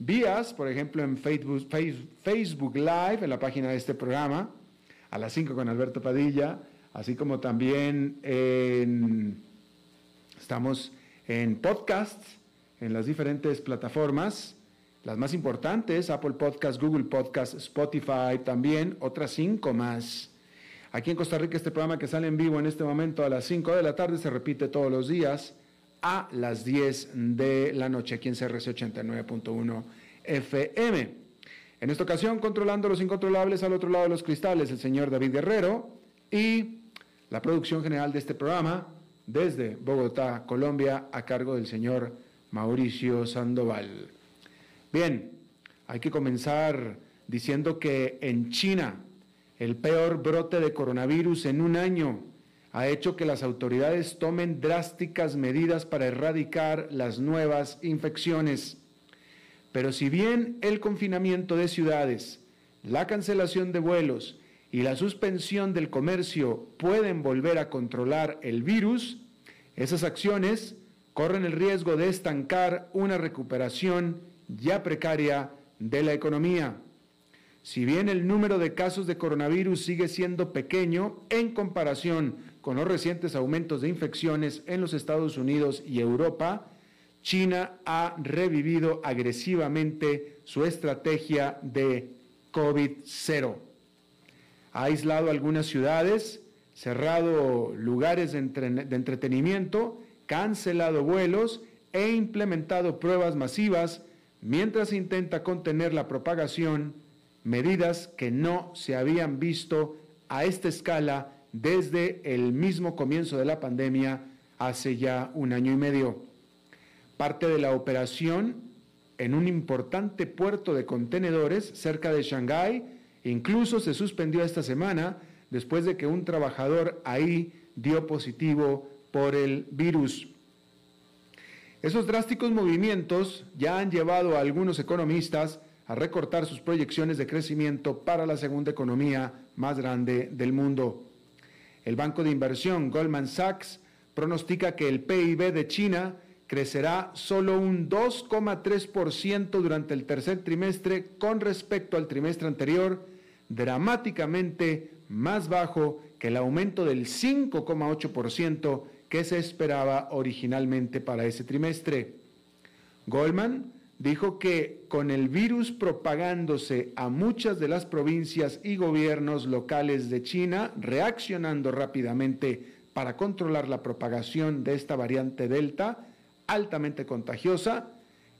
vías, por ejemplo en Facebook, Facebook Live, en la página de este programa, a las 5 con Alberto Padilla, así como también en, estamos en podcasts, en las diferentes plataformas, las más importantes, Apple Podcasts, Google Podcasts, Spotify también, otras cinco más. Aquí en Costa Rica este programa que sale en vivo en este momento a las 5 de la tarde se repite todos los días a las 10 de la noche aquí en CRC 89.1 FM. En esta ocasión, controlando los incontrolables al otro lado de los cristales, el señor David Guerrero y la producción general de este programa desde Bogotá, Colombia, a cargo del señor Mauricio Sandoval. Bien, hay que comenzar diciendo que en China el peor brote de coronavirus en un año ha hecho que las autoridades tomen drásticas medidas para erradicar las nuevas infecciones. Pero si bien el confinamiento de ciudades, la cancelación de vuelos y la suspensión del comercio pueden volver a controlar el virus, esas acciones corren el riesgo de estancar una recuperación ya precaria de la economía. Si bien el número de casos de coronavirus sigue siendo pequeño en comparación con los recientes aumentos de infecciones en los Estados Unidos y Europa, China ha revivido agresivamente su estrategia de COVID-0. Ha aislado algunas ciudades, cerrado lugares de, entretenimiento, cancelado vuelos e implementado pruebas masivas mientras intenta contener la propagación, medidas que no se habían visto a esta escala desde el mismo comienzo de la pandemia hace ya un año y medio. Parte de la operación en un importante puerto de contenedores cerca de Shanghái incluso se suspendió esta semana después de que un trabajador ahí dio positivo por el virus. Esos drásticos movimientos ya han llevado a algunos economistas a recortar sus proyecciones de crecimiento para la segunda economía más grande del mundo. El banco de inversión Goldman Sachs pronostica que el PIB de China crecerá solo un 2,3% durante el tercer trimestre con respecto al trimestre anterior, dramáticamente más bajo que el aumento del 5,8% que se esperaba originalmente para ese trimestre. Goldman dijo que con el virus propagándose a muchas de las provincias y gobiernos locales de China, reaccionando rápidamente para controlar la propagación de esta variante Delta, altamente contagiosa,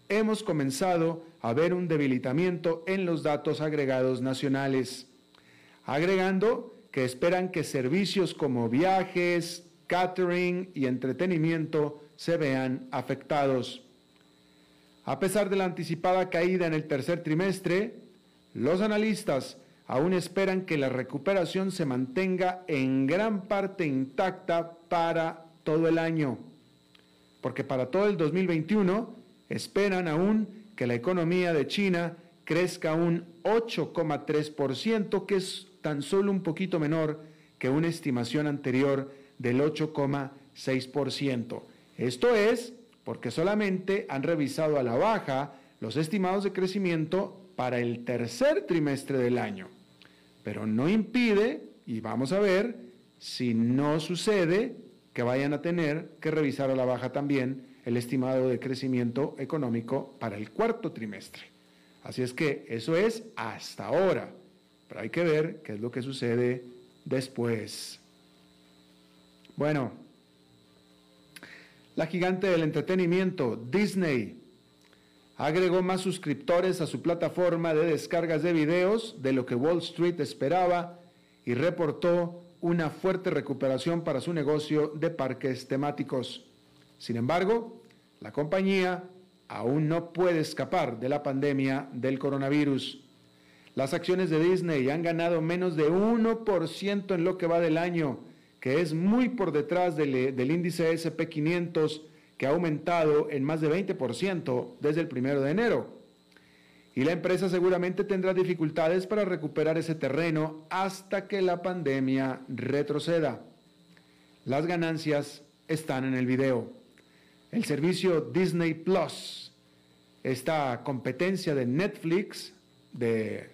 hemos comenzado a ver un debilitamiento en los datos agregados nacionales, agregando que esperan que servicios como viajes, catering y entretenimiento se vean afectados. A pesar de la anticipada caída en el tercer trimestre, los analistas aún esperan que la recuperación se mantenga en gran parte intacta para todo el año, porque para todo el 2021 esperan aún que la economía de China crezca un 8,3%, que es tan solo un poquito menor que una estimación anterior del 8,6%. Esto es porque solamente han revisado a la baja los estimados de crecimiento para el tercer trimestre del año. Pero no impide, y vamos a ver, si no sucede, que vayan a tener que revisar a la baja también el estimado de crecimiento económico para el cuarto trimestre. Así es que eso es hasta ahora, pero hay que ver qué es lo que sucede después. Bueno, la gigante del entretenimiento, Disney, agregó más suscriptores a su plataforma de descargas de videos de lo que Wall Street esperaba y reportó una fuerte recuperación para su negocio de parques temáticos. Sin embargo, la compañía aún no puede escapar de la pandemia del coronavirus. Las acciones de Disney han ganado menos de 1% en lo que va del año, que es muy por detrás del, del índice SP500 que ha aumentado en más de 20% desde el primero de enero. Y la empresa seguramente tendrá dificultades para recuperar ese terreno hasta que la pandemia retroceda. Las ganancias están en el video. El servicio Disney Plus, esta competencia de Netflix de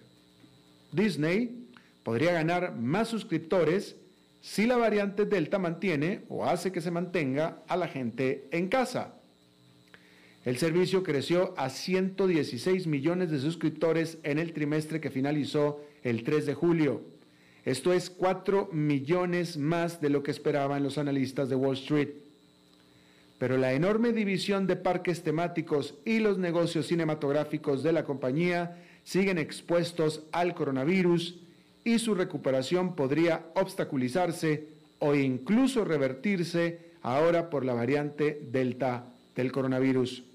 Disney, podría ganar más suscriptores si la variante Delta mantiene o hace que se mantenga a la gente en casa. El servicio creció a 116 millones de suscriptores en el trimestre que finalizó el 3 de julio. Esto es 4 millones más de lo que esperaban los analistas de Wall Street. Pero la enorme división de parques temáticos y los negocios cinematográficos de la compañía siguen expuestos al coronavirus y su recuperación podría obstaculizarse o incluso revertirse ahora por la variante Delta del coronavirus.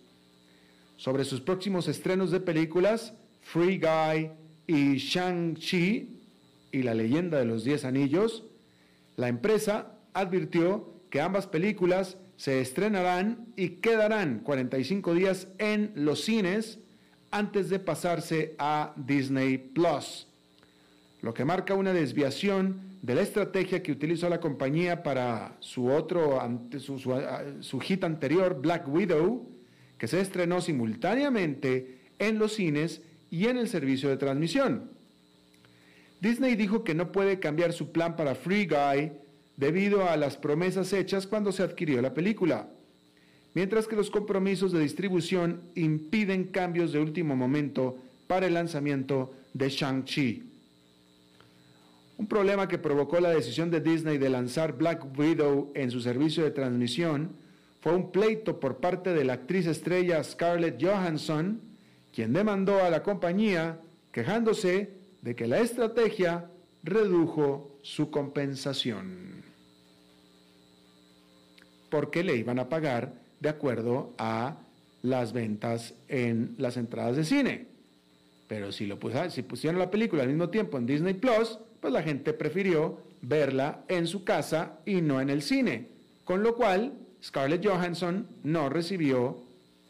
Sobre sus próximos estrenos de películas, Free Guy y Shang-Chi y la leyenda de los Diez Anillos, la empresa advirtió que ambas películas se estrenarán y quedarán 45 días en los cines antes de pasarse a Disney Plus lo que marca una desviación de la estrategia que utilizó la compañía para su otro, su, su, hit anterior, Black Widow, que se estrenó simultáneamente en los cines y en el servicio de transmisión. Disney dijo que no puede cambiar su plan para Free Guy debido a las promesas hechas cuando se adquirió la película, mientras que los compromisos de distribución impiden cambios de último momento para el lanzamiento de Shang-Chi. Un problema que provocó la decisión de Disney de lanzar Black Widow en su servicio de transmisión fue un pleito por parte de la actriz estrella Scarlett Johansson, quien demandó a la compañía quejándose de que la estrategia redujo su compensación. Porque le iban a pagar de acuerdo a las ventas en las entradas de cine. Pero si, lo si pusieron la película al mismo tiempo en Disney Plus, pues la gente prefirió verla en su casa y no en el cine. Con lo cual, Scarlett Johansson no recibió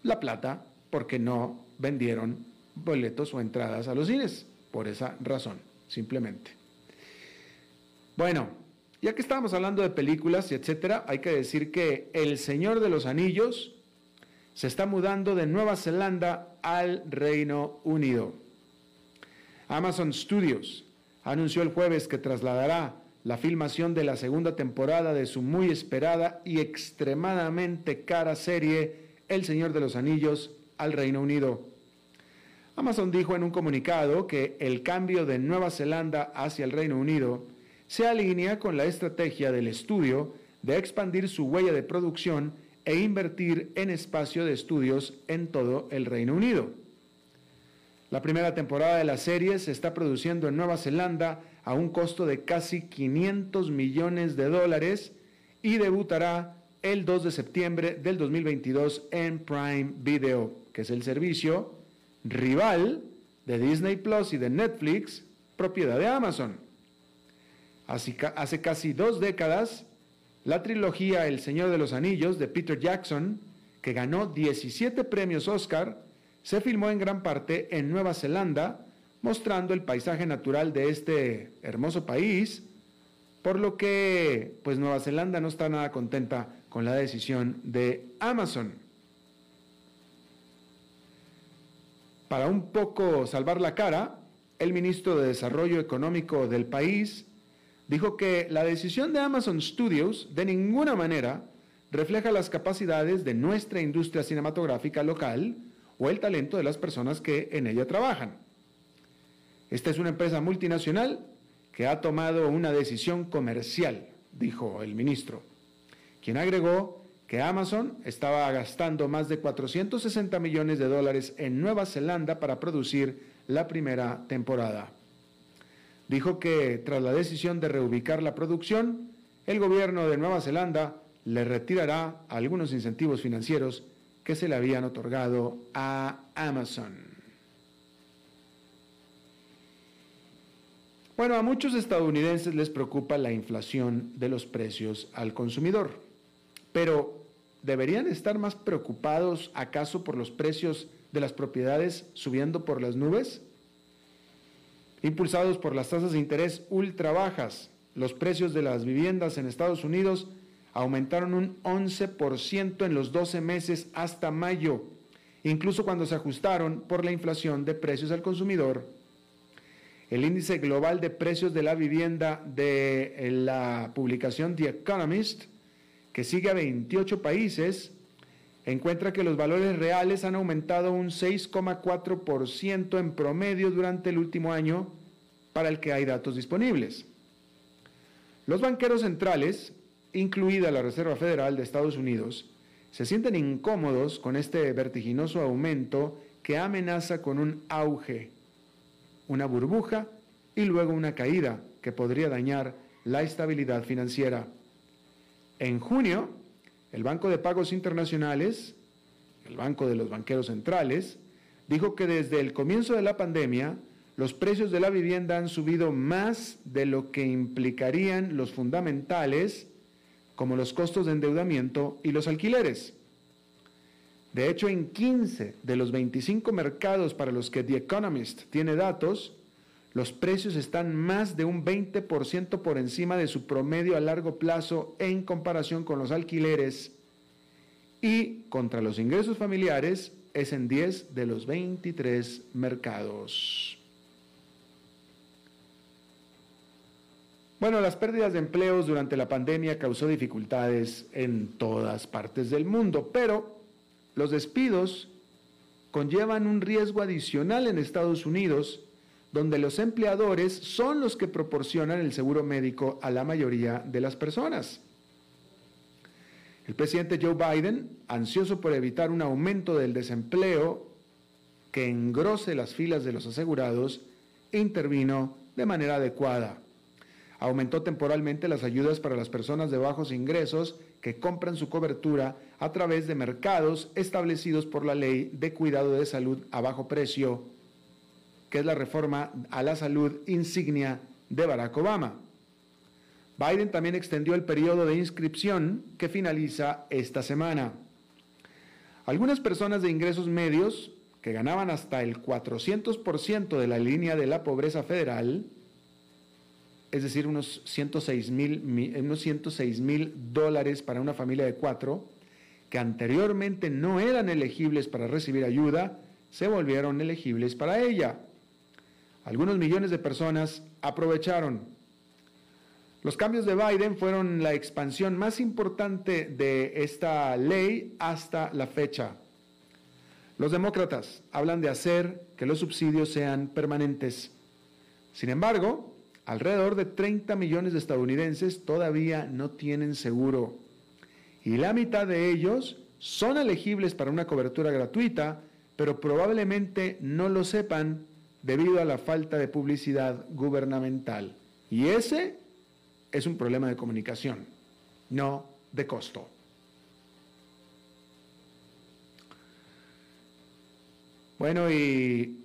la plata porque no vendieron boletos o entradas a los cines. Por esa razón, simplemente. Bueno, ya que estábamos hablando de películas y etcétera, hay que decir que El Señor de los Anillos se está mudando de Nueva Zelanda al Reino Unido. Amazon Studios anunció el jueves que trasladará la filmación de la segunda temporada de su muy esperada y extremadamente cara serie El Señor de los Anillos al Reino Unido. Amazon dijo en un comunicado que el cambio de Nueva Zelanda hacia el Reino Unido se alinea con la estrategia del estudio de expandir su huella de producción e invertir en espacio de estudios en todo el Reino Unido. La primera temporada de la serie se está produciendo en Nueva Zelanda a un costo de casi 500 millones de dólares y debutará el 2 de septiembre del 2022 en Prime Video, que es el servicio rival de Disney Plus y de Netflix, propiedad de Amazon. hace casi dos décadas, la trilogía El Señor de los Anillos de Peter Jackson, que ganó 17 premios Oscar, se filmó en gran parte en Nueva Zelanda, mostrando el paisaje natural de este hermoso país, por lo que pues Nueva Zelanda no está nada contenta con la decisión de Amazon. Para un poco salvar la cara, el ministro de Desarrollo Económico del país dijo que la decisión de Amazon Studios de ninguna manera refleja las capacidades de nuestra industria cinematográfica local o el talento de las personas que en ella trabajan. Esta es una empresa multinacional que ha tomado una decisión comercial, dijo el ministro, quien agregó que Amazon estaba gastando más de 460 millones de dólares en Nueva Zelanda para producir la primera temporada. Dijo que tras la decisión de reubicar la producción, el gobierno de Nueva Zelanda le retirará algunos incentivos financieros que se le habían otorgado a Amazon. Bueno, a muchos estadounidenses les preocupa la inflación de los precios al consumidor, pero ¿deberían estar más preocupados acaso por los precios de las propiedades subiendo por las nubes? Impulsados por las tasas de interés ultra bajas, los precios de las viviendas en Estados Unidos aumentaron un 11% en los 12 meses hasta mayo, incluso cuando se ajustaron por la inflación de precios al consumidor. El índice global de precios de la vivienda de eh, la publicación The Economist, que sigue a 28 países, encuentra que los valores reales han aumentado un 6,4% en promedio durante el último año para el que hay datos disponibles. Los banqueros centrales incluida la Reserva Federal de Estados Unidos, se sienten incómodos con este vertiginoso aumento que amenaza con un auge, una burbuja y luego una caída que podría dañar la estabilidad financiera. En junio, el Banco de Pagos Internacionales, el Banco de los Banqueros Centrales, dijo que desde el comienzo de la pandemia, los precios de la vivienda han subido más de lo que implicarían los fundamentales como los costos de endeudamiento y los alquileres. De hecho, en 15 de los 25 mercados para los que The Economist tiene datos, los precios están más de un 20% por encima de su promedio a largo plazo en comparación con los alquileres y contra los ingresos familiares es en 10 de los 23 mercados. Bueno, las pérdidas de empleos durante la pandemia causó dificultades en todas partes del mundo, pero los despidos conllevan un riesgo adicional en Estados Unidos, donde los empleadores son los que proporcionan el seguro médico a la mayoría de las personas. El presidente Joe Biden, ansioso por evitar un aumento del desempleo que engrose las filas de los asegurados, intervino de manera adecuada aumentó temporalmente las ayudas para las personas de bajos ingresos que compran su cobertura a través de mercados establecidos por la ley de cuidado de salud a bajo precio, que es la reforma a la salud insignia de Barack Obama. Biden también extendió el periodo de inscripción que finaliza esta semana. Algunas personas de ingresos medios que ganaban hasta el 400% de la línea de la pobreza federal es decir, unos 106 mil, unos 106 mil dólares para una familia de cuatro, que anteriormente no eran elegibles para recibir ayuda, se volvieron elegibles para ella. Algunos millones de personas aprovecharon. Los cambios de Biden fueron la expansión más importante de esta ley hasta la fecha. Los demócratas hablan de hacer que los subsidios sean permanentes. Sin embargo, Alrededor de 30 millones de estadounidenses todavía no tienen seguro y la mitad de ellos son elegibles para una cobertura gratuita, pero probablemente no lo sepan debido a la falta de publicidad gubernamental. Y ese es un problema de comunicación, no de costo. Bueno, y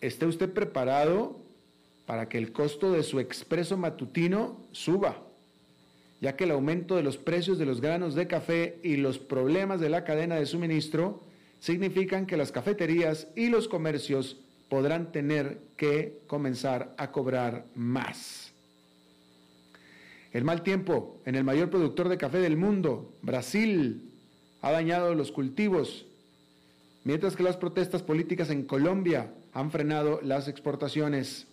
esté usted preparado para que el costo de su expreso matutino suba, ya que el aumento de los precios de los granos de café y los problemas de la cadena de suministro significan que las cafeterías y los comercios podrán tener que comenzar a cobrar más. El mal tiempo en el mayor productor de café del mundo, Brasil, ha dañado los cultivos, mientras que las protestas políticas en Colombia han frenado las exportaciones.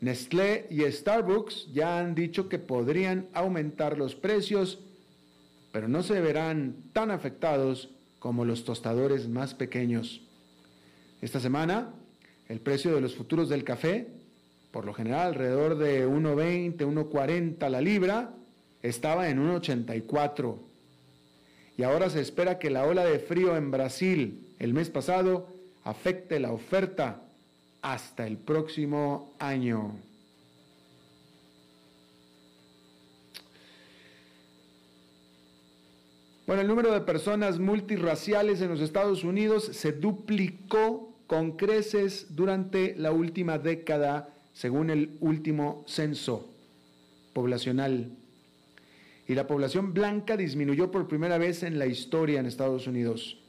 Nestlé y Starbucks ya han dicho que podrían aumentar los precios, pero no se verán tan afectados como los tostadores más pequeños. Esta semana, el precio de los futuros del café, por lo general alrededor de 1.20, 1.40 la libra, estaba en 1.84. Y ahora se espera que la ola de frío en Brasil el mes pasado afecte la oferta hasta el próximo año. Bueno, el número de personas multirraciales en los Estados Unidos se duplicó con creces durante la última década, según el último censo poblacional. Y la población blanca disminuyó por primera vez en la historia en Estados Unidos.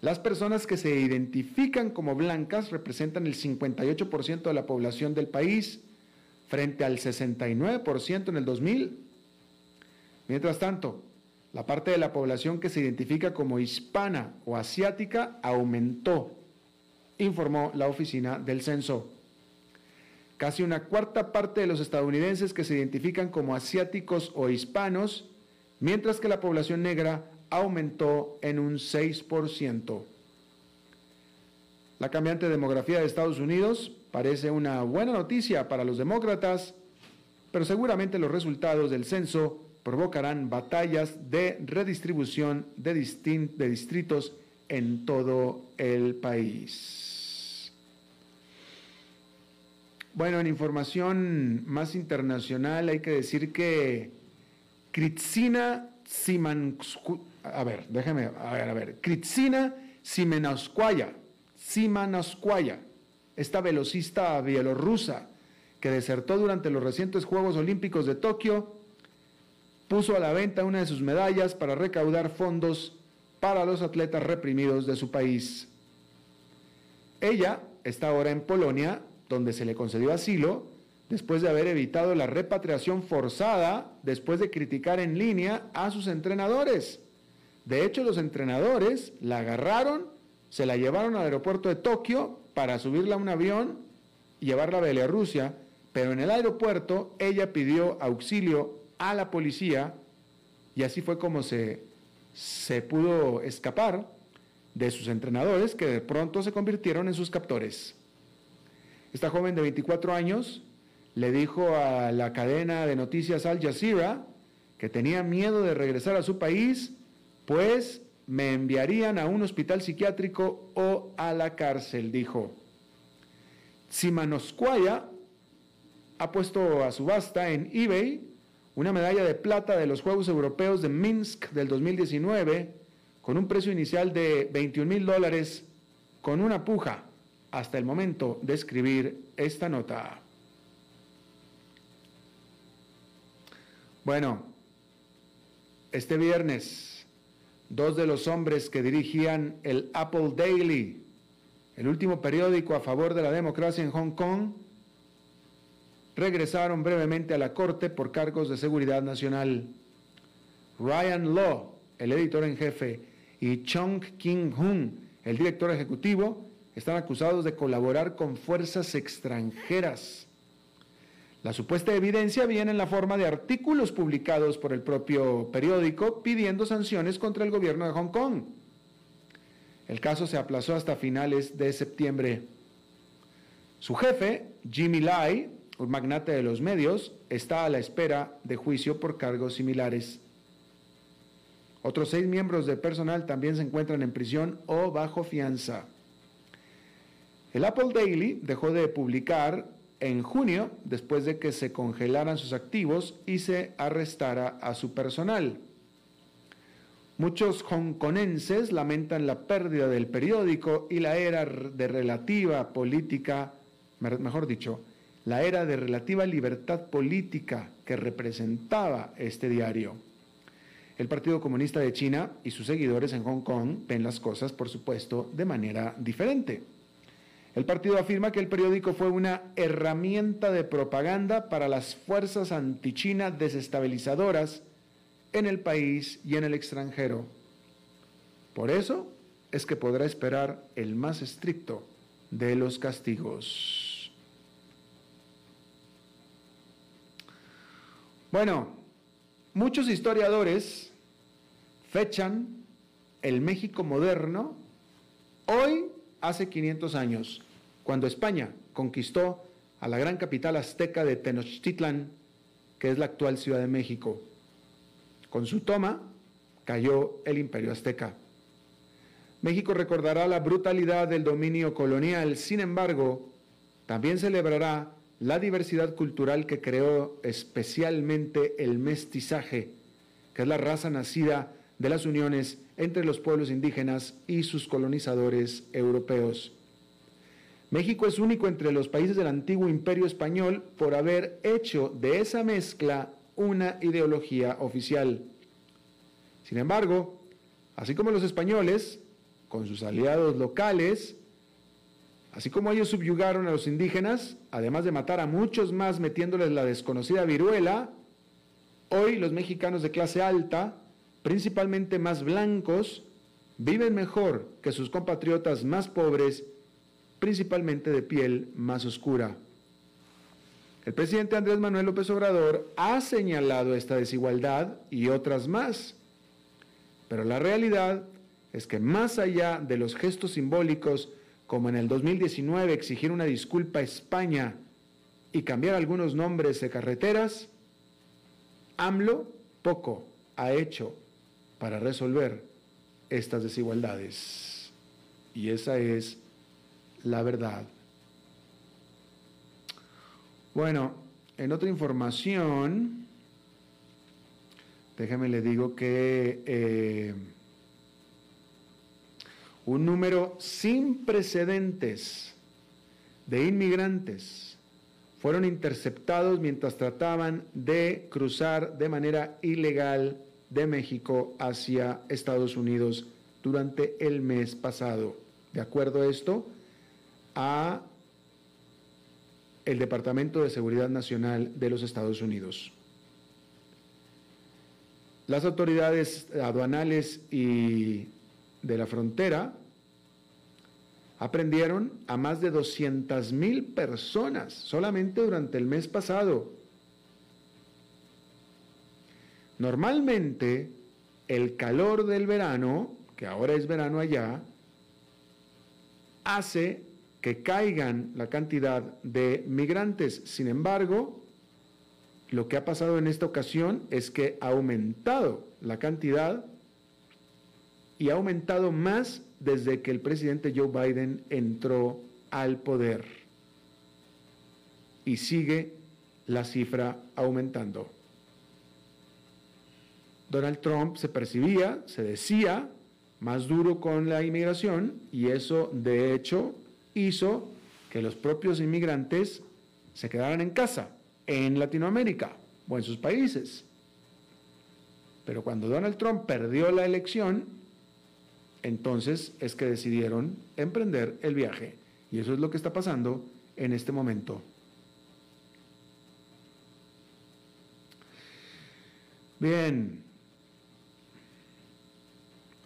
Las personas que se identifican como blancas representan el 58% de la población del país, frente al 69% en el 2000. Mientras tanto, la parte de la población que se identifica como hispana o asiática aumentó, informó la oficina del censo. Casi una cuarta parte de los estadounidenses que se identifican como asiáticos o hispanos, mientras que la población negra aumentó en un 6%. La cambiante demografía de Estados Unidos parece una buena noticia para los demócratas, pero seguramente los resultados del censo provocarán batallas de redistribución de, distritos en todo el país. Bueno, en información más internacional hay que decir que Kritsina Simansku a ver, déjeme, a ver, a ver. Kritsina Simanauskaya, esta velocista bielorrusa que desertó durante los recientes Juegos Olímpicos de Tokio, puso a la venta una de sus medallas para recaudar fondos para los atletas reprimidos de su país. Ella está ahora en Polonia, donde se le concedió asilo después de haber evitado la repatriación forzada después de criticar en línea a sus entrenadores. De hecho, los entrenadores la agarraron, se la llevaron al aeropuerto de Tokio para subirla a un avión y llevarla a Bielorrusia, pero en el aeropuerto ella pidió auxilio a la policía y así fue como se, se pudo escapar de sus entrenadores que de pronto se convirtieron en sus captores. Esta joven de 24 años le dijo a la cadena de noticias Al Jazeera que tenía miedo de regresar a su país pues me enviarían a un hospital psiquiátrico o a la cárcel, dijo. Simanosquaya ha puesto a subasta en eBay una medalla de plata de los Juegos Europeos de Minsk del 2019 con un precio inicial de 21 mil dólares con una puja hasta el momento de escribir esta nota. Bueno, este viernes dos de los hombres que dirigían el Apple Daily, el último periódico a favor de la democracia en Hong Kong, regresaron brevemente a la corte por cargos de seguridad nacional. Ryan Law, el editor en jefe, y Chung King-hun, el director ejecutivo, están acusados de colaborar con fuerzas extranjeras la supuesta evidencia viene en la forma de artículos publicados por el propio periódico pidiendo sanciones contra el gobierno de Hong Kong. El caso se aplazó hasta finales de septiembre. Su jefe, Jimmy Lai, un magnate de los medios, está a la espera de juicio por cargos similares. Otros seis miembros del personal también se encuentran en prisión o bajo fianza. El Apple Daily dejó de publicar en junio, después de que se congelaran sus activos y se arrestara a su personal. Muchos hongkonenses lamentan la pérdida del periódico y la era de relativa política, mejor dicho, la era de relativa libertad política que representaba este diario. El Partido Comunista de China y sus seguidores en Hong Kong ven las cosas, por supuesto, de manera diferente. El partido afirma que el periódico fue una herramienta de propaganda para las fuerzas antichina desestabilizadoras en el país y en el extranjero. Por eso es que podrá esperar el más estricto de los castigos. Bueno, muchos historiadores fechan el México moderno hoy hace 500 años, cuando España conquistó a la gran capital azteca de Tenochtitlan, que es la actual Ciudad de México. Con su toma cayó el imperio azteca. México recordará la brutalidad del dominio colonial, sin embargo, también celebrará la diversidad cultural que creó especialmente el mestizaje, que es la raza nacida de las uniones entre los pueblos indígenas y sus colonizadores europeos. México es único entre los países del antiguo imperio español por haber hecho de esa mezcla una ideología oficial. Sin embargo, así como los españoles, con sus aliados locales, así como ellos subyugaron a los indígenas, además de matar a muchos más metiéndoles la desconocida viruela, hoy los mexicanos de clase alta principalmente más blancos, viven mejor que sus compatriotas más pobres, principalmente de piel más oscura. El presidente Andrés Manuel López Obrador ha señalado esta desigualdad y otras más, pero la realidad es que más allá de los gestos simbólicos, como en el 2019 exigir una disculpa a España y cambiar algunos nombres de carreteras, AMLO poco ha hecho para resolver estas desigualdades. Y esa es la verdad. Bueno, en otra información, déjame le digo que eh, un número sin precedentes de inmigrantes fueron interceptados mientras trataban de cruzar de manera ilegal de México hacia Estados Unidos durante el mes pasado. De acuerdo a esto, a el Departamento de Seguridad Nacional de los Estados Unidos. Las autoridades aduanales y de la frontera aprendieron a más de 200 mil personas solamente durante el mes pasado Normalmente, el calor del verano, que ahora es verano allá, hace que caigan la cantidad de migrantes. Sin embargo, lo que ha pasado en esta ocasión es que ha aumentado la cantidad y ha aumentado más desde que el presidente Joe Biden entró al poder. Y sigue la cifra aumentando. Donald Trump se percibía, se decía, más duro con la inmigración y eso de hecho hizo que los propios inmigrantes se quedaran en casa, en Latinoamérica o en sus países. Pero cuando Donald Trump perdió la elección, entonces es que decidieron emprender el viaje. Y eso es lo que está pasando en este momento. Bien,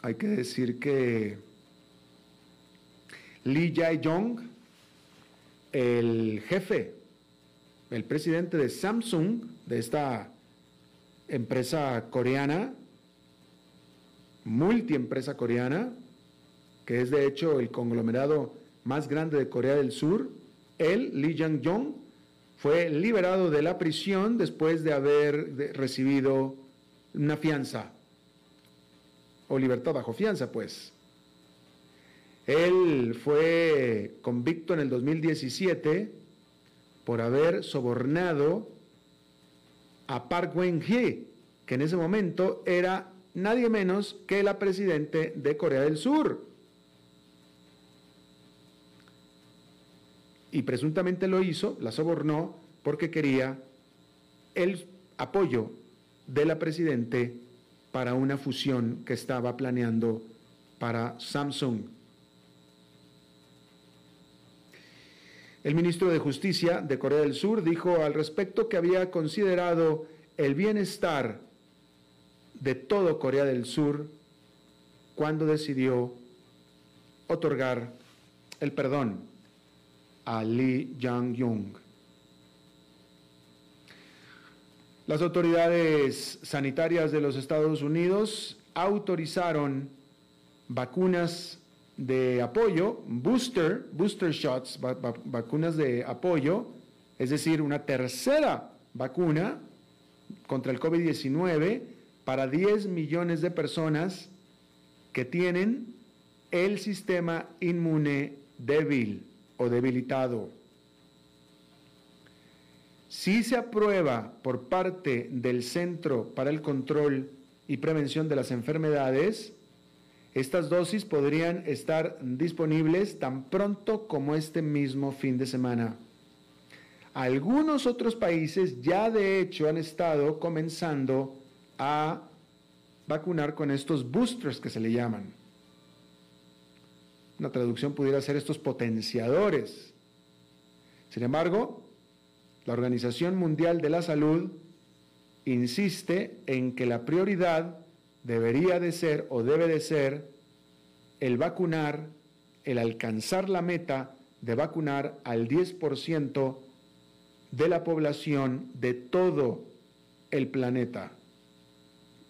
hay que decir que Lee Jae-yong, el jefe, el presidente de Samsung, de esta empresa coreana, multiempresa coreana, que es de hecho el conglomerado más grande de Corea del Sur, él, Lee Jang-yong, fue liberado de la prisión después de haber recibido una fianza o libertad bajo fianza, pues. Él fue convicto en el 2017 por haber sobornado a Park Geun-hye, que en ese momento era nadie menos que la presidente de Corea del Sur. Y presuntamente lo hizo, la sobornó, porque quería el apoyo de la presidente para una fusión que estaba planeando para Samsung. El ministro de Justicia de Corea del Sur dijo al respecto que había considerado el bienestar de todo Corea del Sur cuando decidió otorgar el perdón a Lee Jong-jung. Las autoridades sanitarias de los Estados Unidos autorizaron vacunas de apoyo, booster, booster shots, vacunas de apoyo, es decir, una tercera vacuna contra el COVID-19 para 10 millones de personas que tienen el sistema inmune débil o debilitado. Si se aprueba por parte del Centro para el Control y Prevención de las Enfermedades, estas dosis podrían estar disponibles tan pronto como este mismo fin de semana. Algunos otros países ya de hecho han estado comenzando a vacunar con estos boosters que se le llaman. Una traducción pudiera ser estos potenciadores. Sin embargo, la Organización Mundial de la Salud insiste en que la prioridad debería de ser o debe de ser el vacunar, el alcanzar la meta de vacunar al 10% de la población de todo el planeta.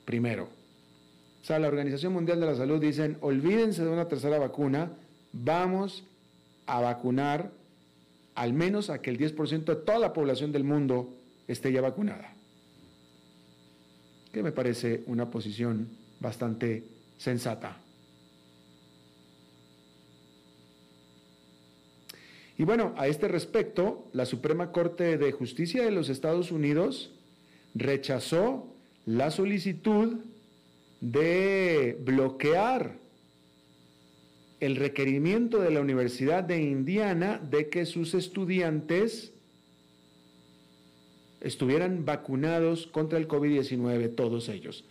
Primero. O sea, la Organización Mundial de la Salud dicen, olvídense de una tercera vacuna, vamos a vacunar al menos a que el 10% de toda la población del mundo esté ya vacunada. Que me parece una posición bastante sensata. Y bueno, a este respecto, la Suprema Corte de Justicia de los Estados Unidos rechazó la solicitud de bloquear el requerimiento de la Universidad de Indiana de que sus estudiantes estuvieran vacunados contra el COVID-19, todos ellos.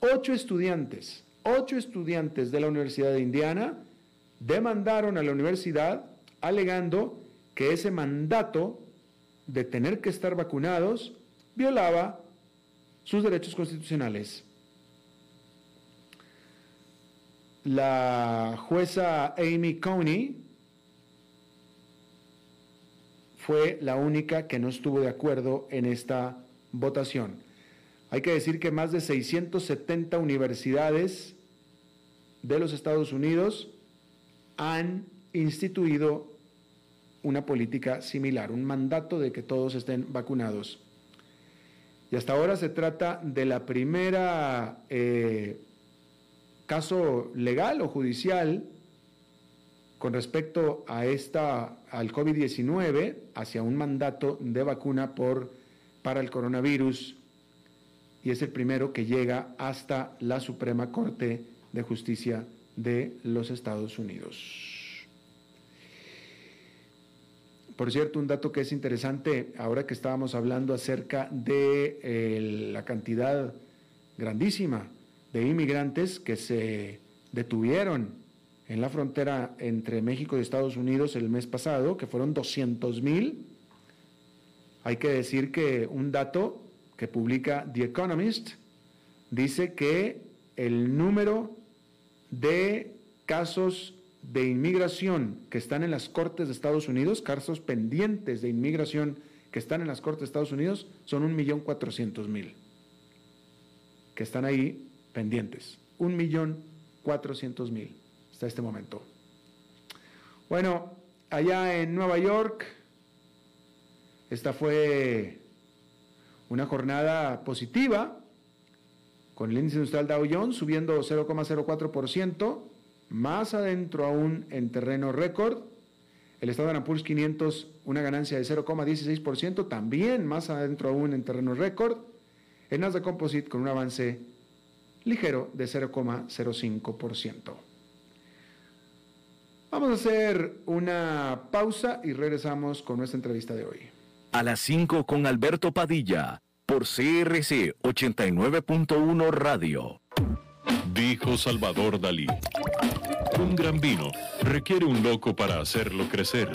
Ocho estudiantes, ocho estudiantes de la Universidad de Indiana demandaron a la universidad alegando que ese mandato de tener que estar vacunados violaba sus derechos constitucionales. La jueza Amy Coney fue la única que no estuvo de acuerdo en esta votación. Hay que decir que más de 670 universidades de los Estados Unidos han instituido una política similar, un mandato de que todos estén vacunados. Y hasta ahora se trata de la primera eh, caso legal o judicial con respecto a esta al COVID-19 hacia un mandato de vacuna por para el coronavirus y es el primero que llega hasta la Suprema Corte de Justicia de los Estados Unidos. Por cierto, un dato que es interesante, ahora que estábamos hablando acerca de eh, la cantidad grandísima de inmigrantes que se detuvieron en la frontera entre México y Estados Unidos el mes pasado, que fueron 200 mil. Hay que decir que un dato que publica The Economist dice que el número de casos de inmigración que están en las Cortes de Estados Unidos, casos pendientes de inmigración que están en las Cortes de Estados Unidos, son 1.400.000, que están ahí pendientes. Un millón cuatrocientos mil hasta este momento. Bueno, allá en Nueva York, esta fue una jornada positiva, con el índice industrial Dow Jones subiendo 0,04%, más adentro aún en terreno récord. El Standard Poor's 500, una ganancia de 0,16%, también más adentro aún en terreno récord. El Nasdaq Composite con un avance ligero de 0,05%. Vamos a hacer una pausa y regresamos con nuestra entrevista de hoy. A las 5 con Alberto Padilla, por CRC 89.1 Radio. Dijo Salvador Dalí. Un gran vino requiere un loco para hacerlo crecer,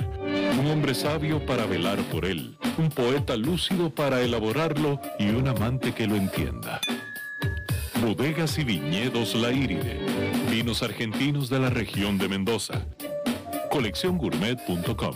un hombre sabio para velar por él, un poeta lúcido para elaborarlo y un amante que lo entienda. Bodegas y viñedos La Iride, vinos argentinos de la región de Mendoza. Colecciongourmet.com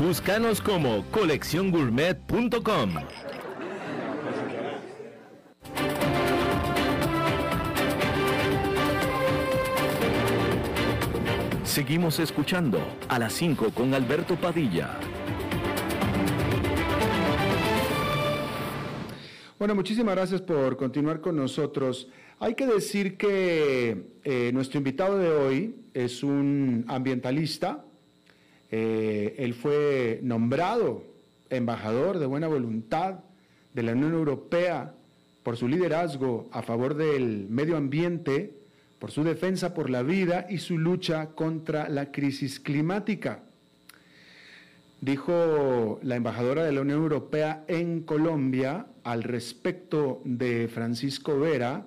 Búscanos como colecciongourmet.com. Seguimos escuchando a las 5 con Alberto Padilla. Bueno, muchísimas gracias por continuar con nosotros. Hay que decir que eh, nuestro invitado de hoy es un ambientalista, eh, él fue nombrado embajador de buena voluntad de la Unión Europea por su liderazgo a favor del medio ambiente, por su defensa por la vida y su lucha contra la crisis climática. Dijo la embajadora de la Unión Europea en Colombia al respecto de Francisco Vera,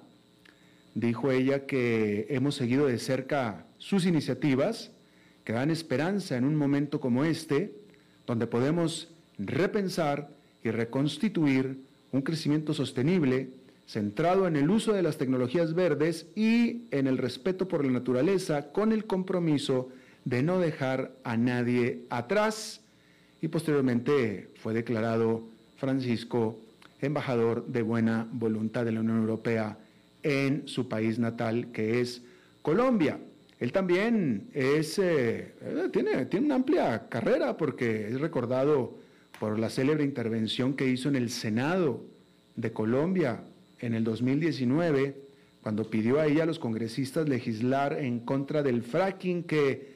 dijo ella que hemos seguido de cerca sus iniciativas, que dan esperanza en un momento como este, donde podemos repensar y reconstituir un crecimiento sostenible centrado en el uso de las tecnologías verdes y en el respeto por la naturaleza con el compromiso de no dejar a nadie atrás. Y posteriormente fue declarado Francisco embajador de buena voluntad de la Unión Europea en su país natal, que es Colombia. Él también eh, eh, tiene, tiene una amplia carrera porque es recordado por la célebre intervención que hizo en el Senado de Colombia en el 2019, cuando pidió ahí a los congresistas legislar en contra del fracking que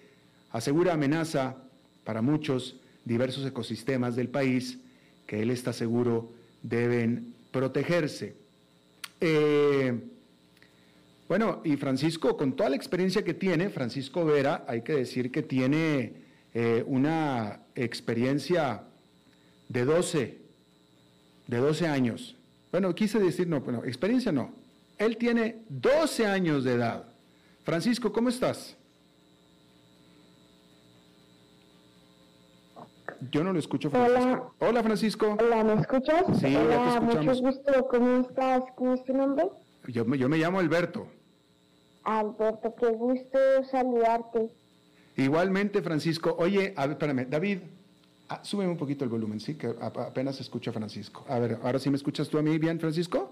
asegura amenaza para muchos diversos ecosistemas del país que él está seguro deben protegerse. Eh, bueno, y Francisco, con toda la experiencia que tiene, Francisco Vera, hay que decir que tiene eh, una experiencia de 12, de 12 años. Bueno, quise decir, no, bueno, experiencia no. Él tiene 12 años de edad. Francisco, ¿cómo estás? Yo no lo escucho, Francisco. Hola. Hola, Francisco. Hola, ¿me escuchas? Sí, ya te Hola, escuchamos. mucho gusto. ¿Cómo estás? ¿Cómo es tu nombre? Yo, yo me llamo Alberto. Alberto, qué gusto saludarte. Igualmente, Francisco. Oye, a ver, espérame, David, ah, súbeme un poquito el volumen, sí, que apenas escucho a Francisco. A ver, ahora sí me escuchas tú a mí bien, Francisco.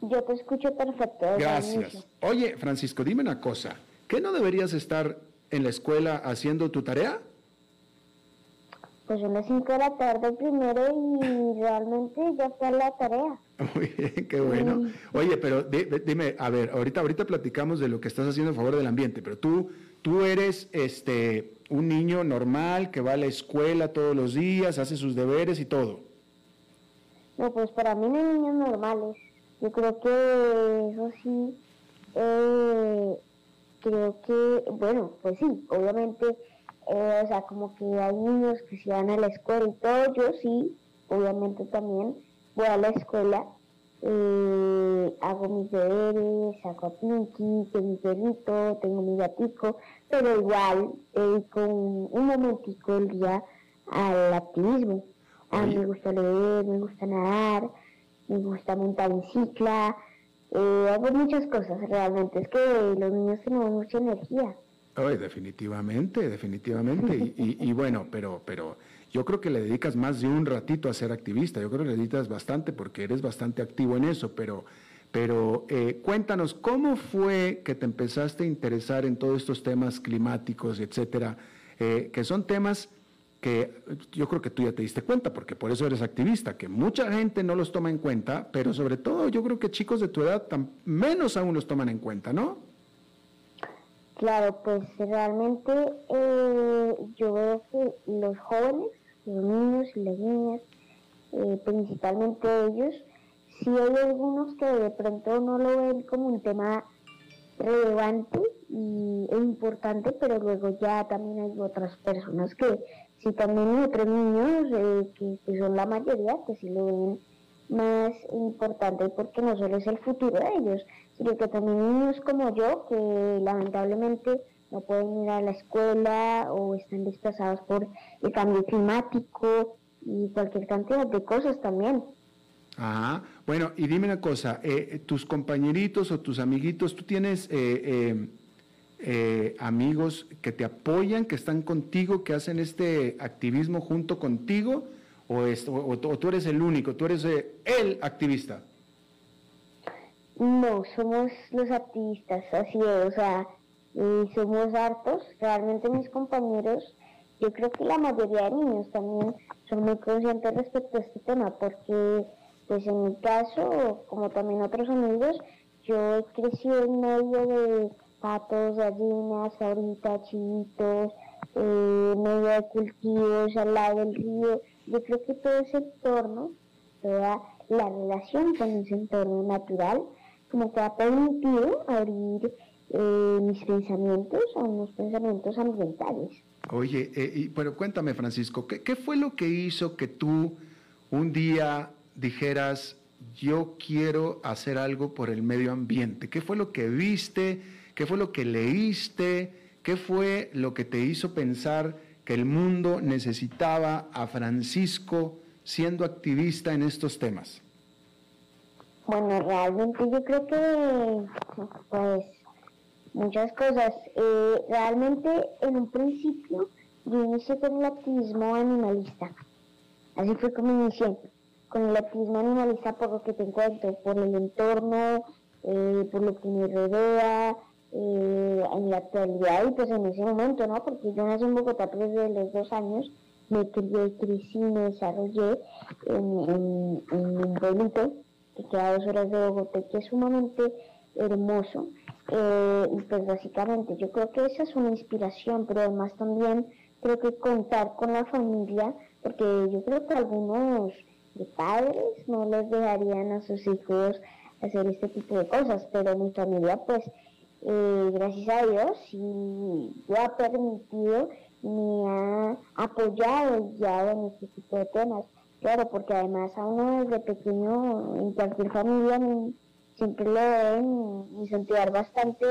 Yo te escucho perfecto. Gracias. Oye, Francisco, dime una cosa. ¿Qué no deberías estar en la escuela haciendo tu tarea? Pues son las 5 de la tarde primero y realmente ya fue la tarea. Muy bien, qué bueno. Oye, pero di- di- dime, a ver, ahorita, ahorita platicamos de lo que estás haciendo a favor del ambiente, pero tú, tú eres este, un niño normal que va a la escuela todos los días, hace sus deberes y todo. No, pues para mí no hay niños normales. Yo creo que eso sí, eh, creo que, bueno, pues sí, obviamente, eh, o sea, como que hay niños que se van a la escuela y todo, yo sí, obviamente también voy a la escuela, eh, hago mis deberes, saco a Pinky, tengo mi perrito, tengo mi gatico, pero igual eh, con un momentico el día al activismo. A mí Oye. me gusta leer, me gusta nadar, me gusta montar en cicla, Eh, hago muchas cosas realmente, es que los niños tienen mucha energía. definitivamente, definitivamente. y, bueno, pero, pero yo creo que le dedicas más de un ratito a ser activista, yo creo que le dedicas bastante porque eres bastante activo en eso, pero, pero eh, cuéntanos, ¿cómo fue que te empezaste a interesar en todos estos temas climáticos, etcétera, eh, que son temas que yo creo que tú ya te diste cuenta, porque por eso eres activista, que mucha gente no los toma en cuenta, pero sobre todo yo creo que chicos de tu edad menos aún los toman en cuenta, ¿no? Claro, pues realmente eh, yo veo que los jóvenes, los niños y las niñas, eh, principalmente ellos, sí hay algunos que de pronto no lo ven como un tema relevante y, e importante, pero luego ya también hay otras personas que sí también hay otros niños, eh, que, son la mayoría, que sí lo ven más importante porque no solo es el futuro de ellos, sino que también niños como yo que lamentablemente no pueden ir a la escuela o están desplazados por el cambio climático y cualquier cantidad de cosas también. Ajá. Bueno, y dime una cosa, eh, tus compañeritos o tus amiguitos, ¿tú tienes eh, eh, amigos que te apoyan, que están contigo, que hacen este activismo junto contigo? ¿O, o, tú eres el único, tú eres el activista? No, somos los activistas, así es, o sea, somos hartos, realmente mis compañeros, yo creo que la mayoría de niños también son muy conscientes respecto a este tema, porque pues en mi caso, como también otros amigos, yo he crecido en medio de patos, gallinas, ahorita chivitos, eh, medio de cultivos al lado del río. Yo creo que todo ese entorno, toda la relación con ese entorno natural, como que ha permitido abrir eh, mis pensamientos a unos pensamientos ambientales. Oye, eh, pero cuéntame, Francisco, ¿qué, ¿qué fue lo que hizo que tú un día dijeras, yo quiero hacer algo por el medio ambiente? ¿Qué fue lo que viste? ¿Qué fue lo que leíste? ¿Qué fue lo que te hizo pensar que el mundo necesitaba a Francisco siendo activista en estos temas? Bueno, realmente yo creo que, pues, muchas cosas. Eh, realmente, en un principio, yo inicié con el activismo animalista. Así fue como inicié con el activismo animalista por lo que te encuentro, por el entorno, eh, por lo que me rodea, eh, en la actualidad y pues en ese momento, ¿no? Porque yo nací en Bogotá desde los dos años, me crié, crecí, me desarrollé en, un pueblito que queda dos horas de Bogotá, que es sumamente hermoso. Eh, y pues básicamente yo creo que esa es una inspiración, pero además también creo que contar con la familia, porque yo creo que algunos de padres no les dejarían a sus hijos hacer este tipo de cosas, pero mi familia pues eh, gracias a Dios sí lo ha permitido me ha apoyado y guiado en este tipo de temas. Claro, porque además a uno desde pequeño en cualquier familia siempre lo ven incentivar bastante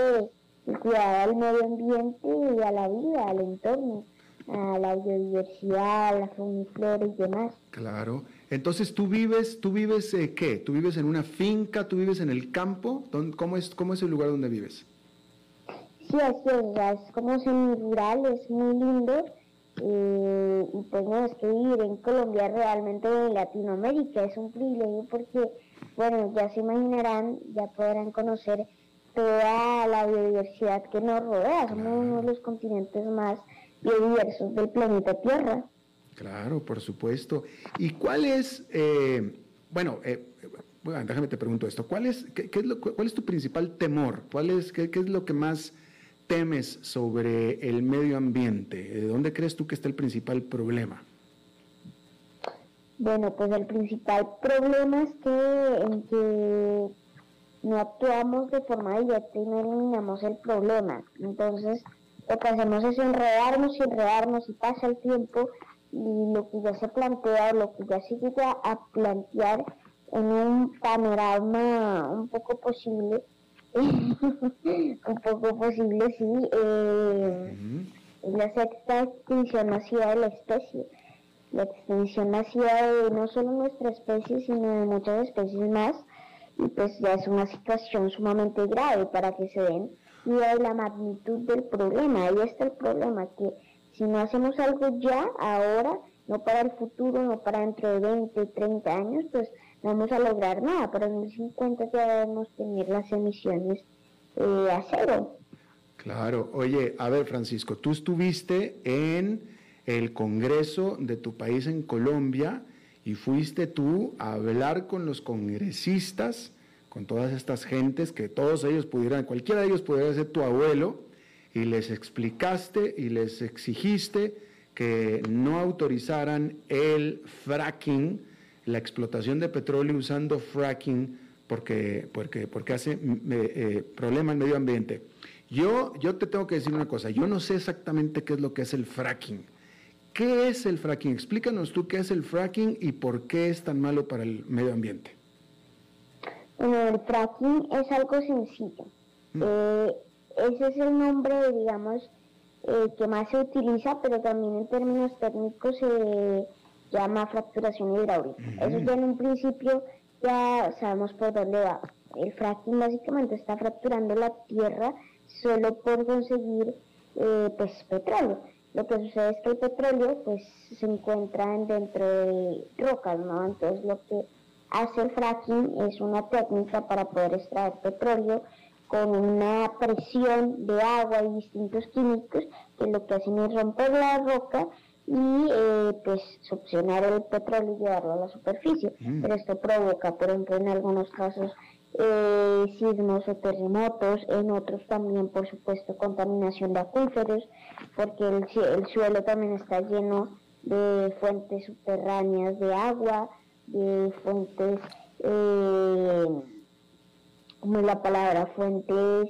el cuidado al medio ambiente y a la vida, al entorno, a la biodiversidad, a la fauna y demás. Claro. Entonces, ¿tú vives, tú vives eh, qué? ¿Tú vives en una finca? ¿Tú vives en el campo? ¿Cómo es, cómo es el lugar donde vives? Sí, así es, es como semi-rural, es muy lindo. Eh, y pues no, es que vivir en Colombia realmente en Latinoamérica es un privilegio porque, bueno, ya se imaginarán, ya podrán conocer toda la biodiversidad que nos rodea. Somos uno de los continentes más biodiversos del planeta Tierra. Claro, por supuesto. ¿Y cuál es, eh, bueno, eh, bueno, déjame te pregunto esto, ¿cuál es, qué, es lo, cuál es tu principal temor? ¿Cuál es, qué, es lo que más temes sobre el medio ambiente? ¿De dónde crees tú que está el principal problema? Bueno, pues el principal problema es que, en que no actuamos de forma directa y no eliminamos el problema. Entonces, lo que hacemos es enredarnos y enredarnos y pasa el tiempo y lo que ya se plantea, lo que ya se llega a plantear en un panorama un poco posible, un poco posible, sí, eh, la sexta extinción masiva de la especie, la extinción masiva de no solo nuestra especie, sino de muchas especies más, y pues ya es una situación sumamente grave para que se den y de la magnitud del problema. Ahí está el problema, que si no hacemos algo ya, ahora, no para el futuro, no para dentro de 20, 30 años, pues no vamos a lograr nada. Para 2050 ya debemos tener las emisiones eh, a cero. Claro. Oye, a ver, Francisco, tú estuviste en el Congreso de tu país en Colombia y fuiste tú a hablar con los congresistas, con todas estas gentes, que todos ellos pudieran, cualquiera de ellos pudiera ser tu abuelo, y les explicaste y les exigiste que no autorizaran el fracking, la explotación de petróleo usando fracking porque, porque, porque hace eh, problema al medio ambiente. Yo, yo te tengo que decir una cosa, yo no sé exactamente qué es lo que es el fracking. ¿Qué es el fracking? Explícanos tú qué es el fracking y por qué es tan malo para el medio ambiente. Bueno, el fracking es algo sencillo. Mm. Eh, ese es el nombre, digamos, eh, que más se utiliza, pero también en términos técnicos se llama fracturación hidráulica. Eso ya en un principio ya sabemos por dónde va. El fracking básicamente está fracturando la tierra solo por conseguir eh, pues petróleo. Lo que sucede es que el petróleo pues se encuentra dentro de rocas, ¿no? Entonces lo que hace el fracking es una técnica para poder extraer petróleo con una presión de agua y distintos químicos que lo que hacen es romper la roca y eh, pues succionar el petróleo y llevarlo a la superficie. Mm. Pero esto provoca, por ejemplo, en algunos casos eh, sismos o terremotos, en otros también, por supuesto, contaminación de acuíferos, porque el, el suelo también está lleno de fuentes subterráneas de agua, de fuentes, eh, como es la palabra, fuentes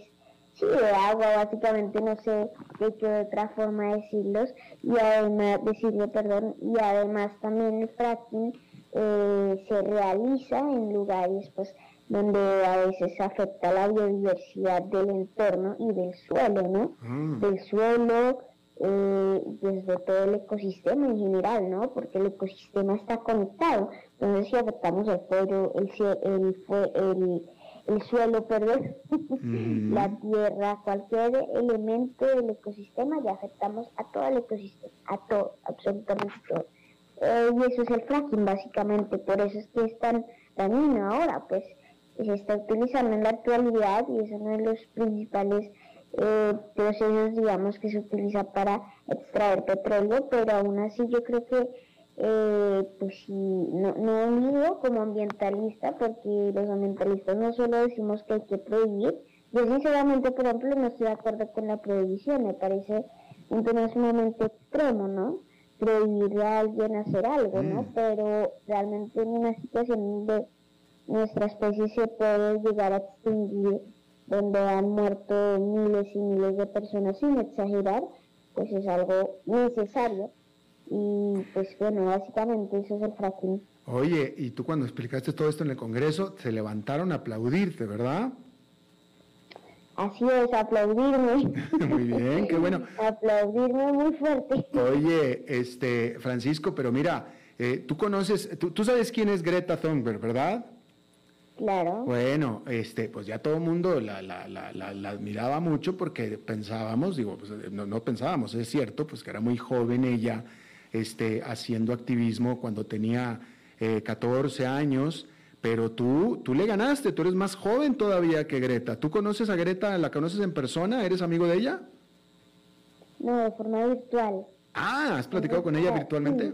sí, de agua, básicamente no sé de qué otra forma decirlos, y además, decirlo, perdón, y además también el fracking eh, se realiza en lugares pues donde a veces afecta la biodiversidad del entorno y del suelo, ¿no? Mm. Del suelo, eh, desde todo el ecosistema en general, ¿no? Porque el ecosistema está conectado. Entonces, si afectamos el fuego, el, el, el, el suelo, perdón, mm. la tierra, cualquier elemento del ecosistema, ya afectamos a todo el ecosistema, a todo, absolutamente todo. Eh, y eso es el fracking, básicamente. Por eso es que es tan dañino ahora, pues se está utilizando en la actualidad y es uno de los principales eh, procesos, digamos, que se utiliza para extraer petróleo, pero aún así yo creo que, eh, pues no, no digo como ambientalista, porque los ambientalistas no solo decimos que hay que prohibir, yo sinceramente, por ejemplo, no estoy de acuerdo con la prohibición, me parece un tema sumamente extremo, ¿no? Prohibir a alguien hacer algo, ¿no? Mm. Pero realmente en una situación de nuestra especie se puede llegar a extinguir, donde han muerto miles y miles de personas sin exagerar, pues es algo necesario. Y pues bueno, básicamente eso es el fracking. Oye, y tú cuando explicaste todo esto en el Congreso, se levantaron a aplaudirte, ¿verdad? Así es, aplaudirme. muy bien, qué bueno. aplaudirme muy fuerte. Oye, este, Francisco, pero mira, eh, tú conoces, tú, tú, sabes quién es Greta Thunberg, ¿verdad? Claro. Bueno, este, pues ya todo el mundo la, la, la, la, admiraba mucho porque pensábamos, digo, pues no, no, pensábamos, es cierto, pues que era muy joven ella, este, haciendo activismo cuando tenía eh, 14 años, pero tú, tú le ganaste, tú eres más joven todavía que Greta. ¿Tú conoces a Greta, la conoces en persona? ¿Eres amigo de ella? No, de forma virtual. Ah, ¿has platicado con ella virtualmente?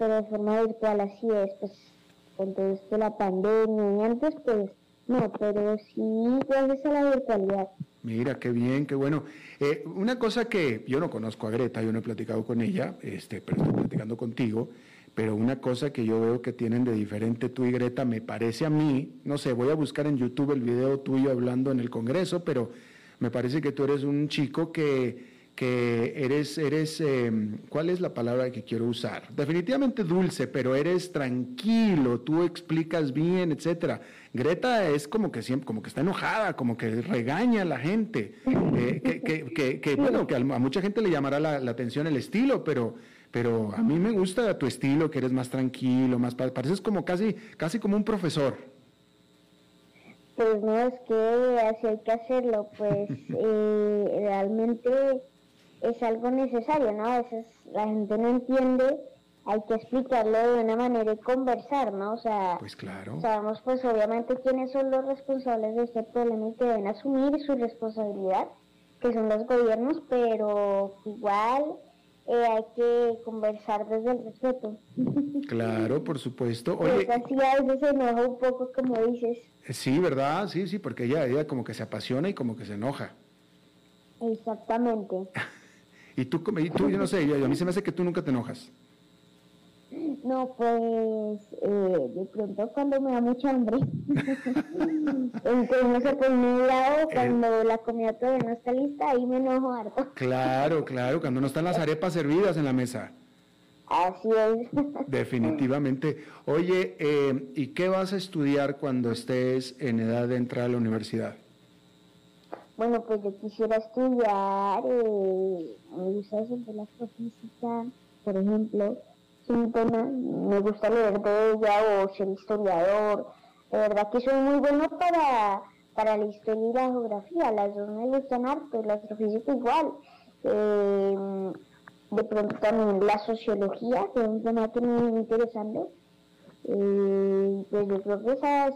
pero de forma virtual, así es, pues entonces de la pandemia y antes pues no, pero sí gracias a la virtualidad. Mira, qué bien, qué bueno. Eh, una cosa que yo no conozco a Greta, yo no he platicado con ella, este, pero estoy platicando contigo, pero una cosa que yo veo que tienen de diferente tú y Greta, me parece a mí, no sé, voy a buscar en YouTube el video tuyo hablando en el Congreso, pero me parece que tú eres un chico que que eres, eres em, ¿cuál es la palabra que quiero usar? Definitivamente dulce, pero eres tranquilo, tú explicas bien, etcétera. Greta es como que siempre, como que está enojada, como que regaña a la gente, eh, que, que, que, bueno, que a mucha gente le llamará la, atención el estilo, pero, pero a mí me gusta tu estilo, que eres más tranquilo, más, pareces como casi, casi como un profesor. Pues no, es que así hay que hacerlo, pues eh, realmente es algo necesario, ¿no? A veces la gente no entiende, hay que explicarlo de una manera y conversar, ¿no? O sea, Pues claro. sabemos pues obviamente quiénes son los responsables de este problema y que deben asumir su responsabilidad, que son los gobiernos, pero igual eh, hay que conversar desde el respeto. Claro, por supuesto. Pues Oye, así a veces se enoja un poco, como dices. sí, ¿verdad? Sí, sí, porque ella, ella como que se apasiona y como que se enoja. Exactamente. Y tú, y tú yo no sé, yo- a mí se me hace que tú nunca te enojas. No, pues eh, de pronto cuando me da mucha hambre. Entonces, no sé, he dado cuando la comida todavía no está lista, ahí me enojo harto. Claro, claro, cuando no están las arepas servidas en la mesa. Así es. Definitivamente. Oye, eh, ¿y qué vas a estudiar cuando estés en edad de entrar a la universidad? Bueno, pues yo quisiera estudiar, eh, me gusta siempre la astrofísica, por ejemplo, es un tema, me gusta leer de ella o ser historiador. De verdad que soy muy bueno para, para la historia y la geografía, las dos me gustan harto, la astrofísica igual. Eh, de pronto también la sociología, que es un tema que me viene interesando. Eh, pues creo que esas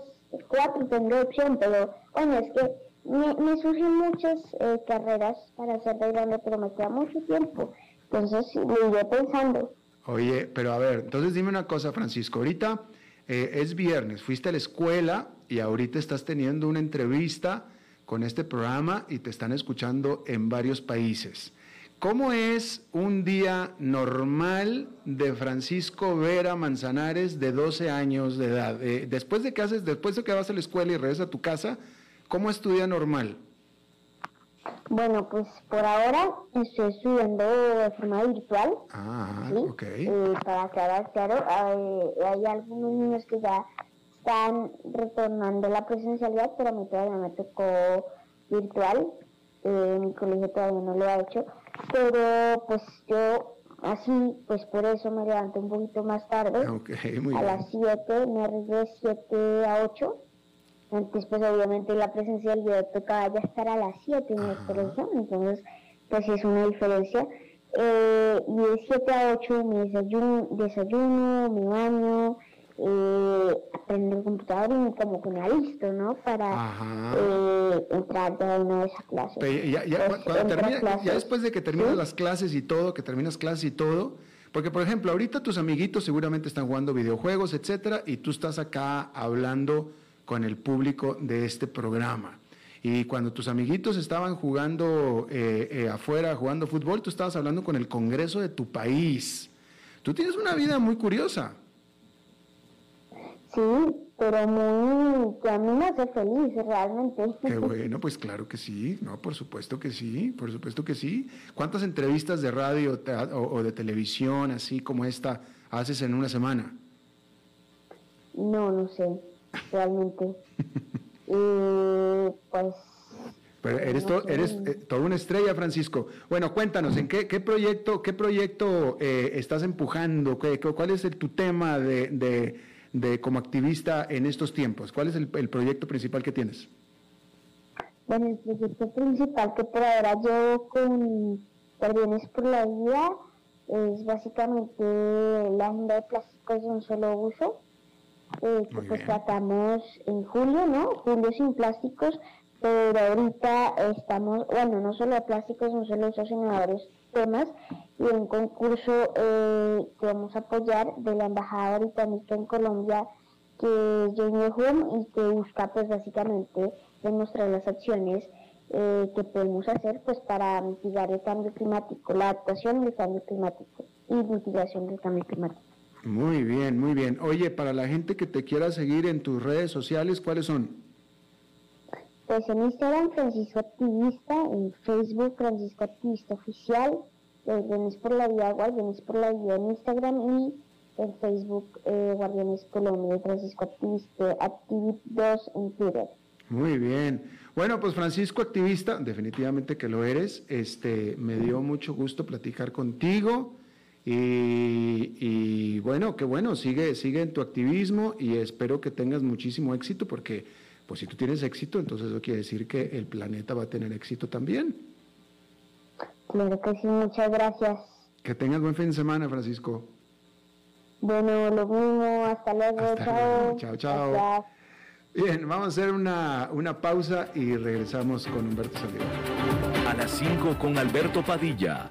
cuatro tendré opción, pero bueno, es que me, me surgen muchas eh, carreras para ser de grande, pero me queda mucho tiempo. Entonces lo iré pensando. Oye, pero a ver, entonces dime una cosa, Francisco. Ahorita eh, es viernes, fuiste a la escuela y ahorita estás teniendo una entrevista con este programa y te están escuchando en varios países. ¿Cómo es un día normal de Francisco Vera Manzanares de 12 años de edad? Eh, después de que haces, después de que vas a la escuela y regresas a tu casa, ¿cómo es tu día normal? Bueno, pues por ahora estoy estudiando de forma virtual. Ah, ¿sí? ok. Eh, para aclarar, claro, hay, hay algunos niños que ya están retornando la presencialidad, pero a mí todavía me tocó virtual. Eh, mi colegio todavía no lo ha hecho, pero pues yo así, pues por eso me levanto un poquito más tarde. Ok, muy a bien. las 7, me arriesgué de 7 a 8. Antes, pues obviamente la presencialidad tocaba ya estar a las 7 en el colegio, entonces, pues es una diferencia. Eh, y de 7 a 8 me desayuno, desayuno me baño, eh, aprendo el computador y como que me alisto, ¿no? Para eh, entrar ya de una vez a clase. Pe- ya, ya- Pues, cuando termina- ya clases. después de que terminas ¿Sí? las clases y todo, que terminas clases y todo, porque por ejemplo, ahorita tus amiguitos seguramente están jugando videojuegos, etcétera, y tú estás acá hablando con el público de este programa. Y cuando tus amiguitos estaban jugando eh, eh, afuera, jugando fútbol, tú estabas hablando con el Congreso de tu país. Tú tienes una vida muy curiosa. Sí, pero muy, que a mí me hace feliz realmente. Qué bueno, pues claro que sí, no, por supuesto que sí, por supuesto que sí. ¿Cuántas entrevistas de radio te ha- o, o de televisión, así como esta, haces en una semana? No, no sé, realmente. y pues, Pero eres, to- eres eh, toda una estrella, Francisco. Bueno, cuéntanos, ¿en qué, qué proyecto, qué proyecto eh, estás empujando? ¿Qué- ¿Cuál es el- tu tema de, de- de como activista en estos tiempos? ¿Cuál es el, el proyecto principal que tienes? bueno, el proyecto principal que por ahora llevo con Guardianes por la Vida es básicamente la agenda de plásticos de un solo uso, eh, que pues bien. tratamos en julio, ¿no? Julio sin plásticos, pero ahorita estamos, bueno, no solo de plásticos un solo uso, sino de varios temas, y un concurso eh, que vamos a apoyar de la Embajada Británica en Colombia, que es Join Your Home y que busca pues básicamente demostrar las acciones eh, que podemos hacer pues para mitigar el cambio climático, la adaptación del cambio climático y mitigación del cambio climático. Muy bien, muy bien. Oye, para la gente que te quiera seguir en tus redes sociales, ¿cuáles son? Pues en Instagram Francisco Activista, en Facebook Francisco Activista Oficial, eh, Guardianes por la Vida, Guardianes por la Vida en Instagram y en Facebook eh, Guardianes Colombia, Francisco Activista, Activit 2 en Twitter. Muy bien. Bueno, pues Francisco Activista, definitivamente que lo eres. Este, me dio mucho gusto platicar contigo. Y, y bueno, qué bueno, sigue, sigue en tu activismo y espero que tengas muchísimo éxito porque Pues si tú tienes éxito, entonces eso quiere decir que el planeta va a tener éxito también. Claro que sí, muchas gracias. Que tengas buen fin de semana, Francisco. Bueno, lo mismo, hasta luego, Hasta chao. luego, chao, chao. Gracias. Bien, vamos a hacer una, una pausa y regresamos con Humberto Saldívar. A las 5 con Alberto Padilla,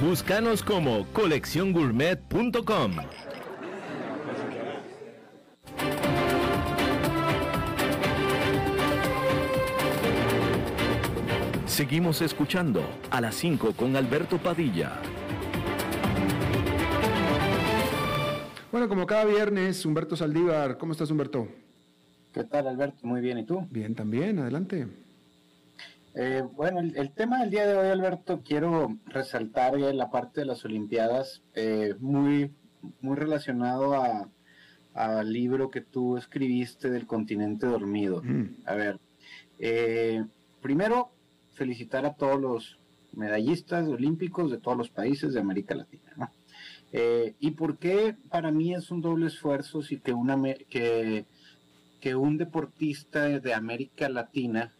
Búscanos como colecciongourmet.com. Seguimos escuchando a las 5 con Alberto Padilla. Bueno, como cada viernes, Humberto Saldívar. ¿Cómo estás, Humberto? ¿Qué tal, Alberto? Muy bien, ¿y tú? Bien, también, adelante. Eh, bueno, el, el tema del día de hoy, Alberto, quiero resaltar eh, la parte de las Olimpiadas, eh, muy, muy relacionado a- al libro que tú escribiste del continente dormido. Mm. A ver, eh, primero, felicitar a todos los medallistas olímpicos de todos los países de América Latina. ¿no? ¿Y por qué para mí es un doble esfuerzo si que, una, que un deportista de América Latina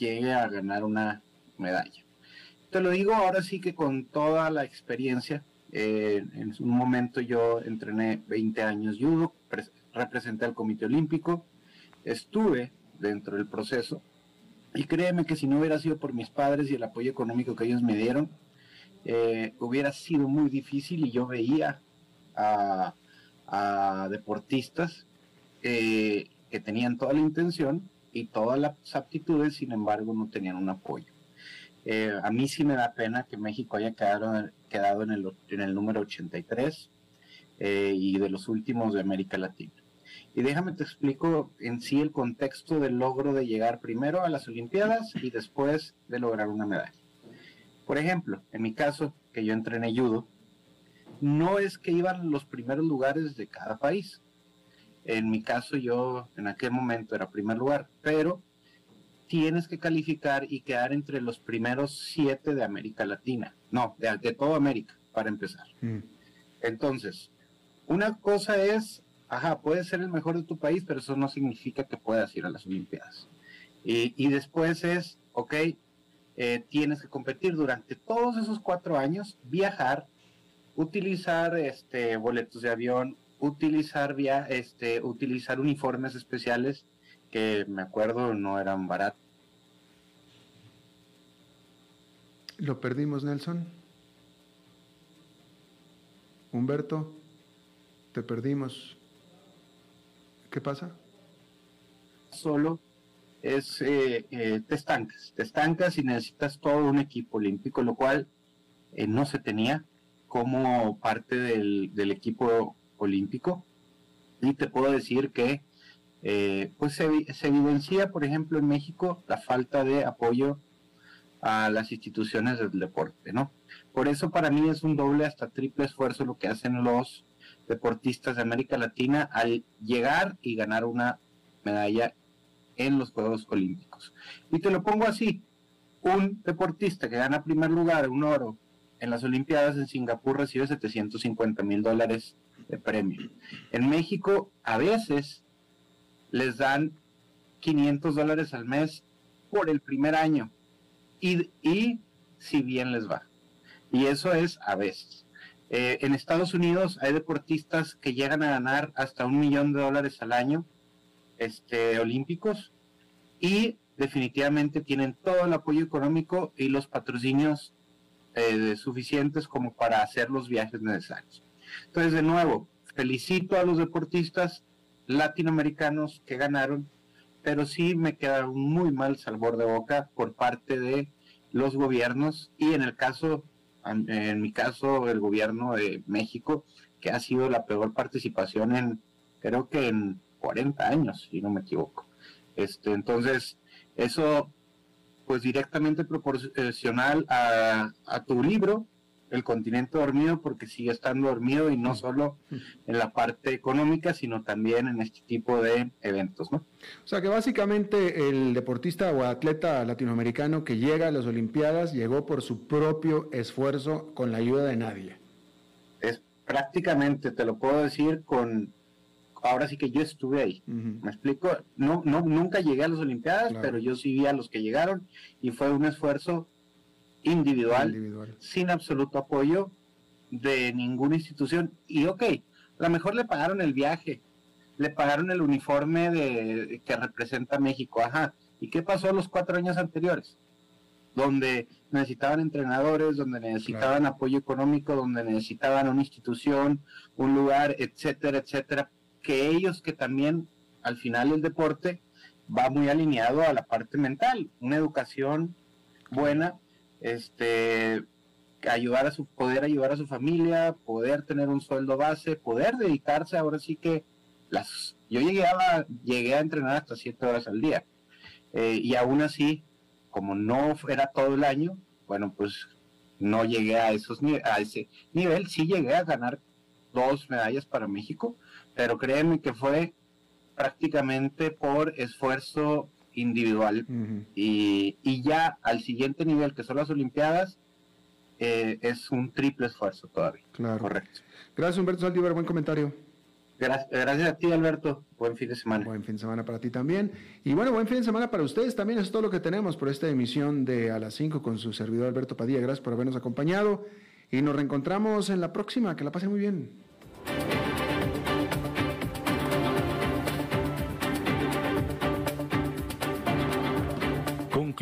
llegue a ganar una medalla? Te lo digo ahora sí que con toda la experiencia. eh, en un momento yo entrené 20 años judo, pres- representé al Comité Olímpico, estuve dentro del proceso y créeme que si no hubiera sido por mis padres y el apoyo económico que ellos me dieron, eh, hubiera sido muy difícil y yo veía a, a deportistas eh, que tenían toda la intención y todas las aptitudes, sin embargo no tenían un apoyo. Eh, a mí sí me da pena que México haya quedado, quedado en, el, número 83 eh, y de los últimos de América Latina. Y déjame te explico en sí el contexto del logro de llegar primero a las Olimpiadas y después de lograr una medalla. Por ejemplo, en mi caso, que yo entrené judo, no es que iban los primeros lugares de cada país. En mi caso, yo en aquel momento era primer lugar, pero tienes que calificar y quedar entre los primeros siete de América Latina. No, de, de toda América, para empezar. Mm. Entonces, una cosa es, ajá, puedes ser el mejor de tu país, pero eso no significa que puedas ir a las Olimpiadas. Y, y después es, ok, eh, tienes que competir durante todos esos cuatro años, viajar, utilizar este, boletos de avión, utilizar, via, este, utilizar uniformes especiales que me acuerdo no eran baratos. Lo perdimos, Nelson. Humberto, te perdimos. ¿Qué pasa? Solo es, eh, eh, te estancas, te estancas y necesitas todo un equipo olímpico, lo cual eh, no se tenía como parte del, del equipo olímpico. Y te puedo decir que eh, pues se, se evidencia, por ejemplo, en México la falta de apoyo a las instituciones del deporte, ¿no? Por eso para mí es un doble hasta triple esfuerzo lo que hacen los deportistas de América Latina al llegar y ganar una medalla en los Juegos Olímpicos. Y te lo pongo así, un deportista que gana primer lugar, un oro, en las Olimpiadas en Singapur recibe 750 mil dólares de premio. En México a veces les dan 500 dólares al mes por el primer año y, y si bien les va. Y eso es a veces. Eh, en Estados Unidos hay deportistas que llegan a ganar hasta un millón de dólares al año este, olímpicos y definitivamente tienen todo el apoyo económico y los patrocinios eh, suficientes como para hacer los viajes necesarios. Entonces, de nuevo, felicito a los deportistas latinoamericanos que ganaron, pero sí me queda muy mal sabor de boca por parte de los gobiernos y en el caso, en mi caso, el gobierno de México, que ha sido la peor participación en, creo que en 40 años, si no me equivoco. Este, entonces, eso, pues directamente proporcional a, tu libro, El continente dormido, porque sigue estando dormido y no solo en la parte económica, sino también en este tipo de eventos, ¿no? O sea que básicamente el deportista o atleta latinoamericano que llega a las Olimpiadas llegó por su propio esfuerzo con la ayuda de nadie. Es prácticamente, te lo puedo decir con ahora sí que yo estuve ahí. ¿Me explico? No, no, nunca llegué a las Olimpiadas, pero yo sí vi a los que llegaron y fue un esfuerzo individual, sin absoluto apoyo de ninguna institución. Y ok, a lo mejor le pagaron el viaje, le pagaron el uniforme de, que representa México, ajá. ¿Y qué pasó los cuatro años anteriores? Donde necesitaban entrenadores, donde necesitaban apoyo económico, donde necesitaban una institución, un lugar, etcétera, etcétera que ellos que también al final el deporte va muy alineado a la parte mental, una educación buena, este ayudar a su poder ayudar a su familia, poder tener un sueldo base, poder dedicarse ahora sí que las yo llegué a llegué a entrenar hasta siete horas al día. Eh, y aún así como no era todo el año, bueno pues no llegué a esos a ese nivel, sí llegué a ganar dos medallas para México, pero créeme que fue prácticamente por esfuerzo individual. y, ya al siguiente nivel, que son las Olimpiadas, eh, es un triple esfuerzo todavía. Claro. Correcto. Gracias, Humberto Saldívar, buen comentario. Gracias, gracias, a ti, Alberto. Buen fin de semana. Buen fin de semana para ti también. Y bueno, buen fin de semana para ustedes también. Eso es todo lo que tenemos por esta emisión de A las 5 con su servidor Alberto Padilla. Gracias por habernos acompañado. Y nos reencontramos en la próxima. Que la pase muy bien.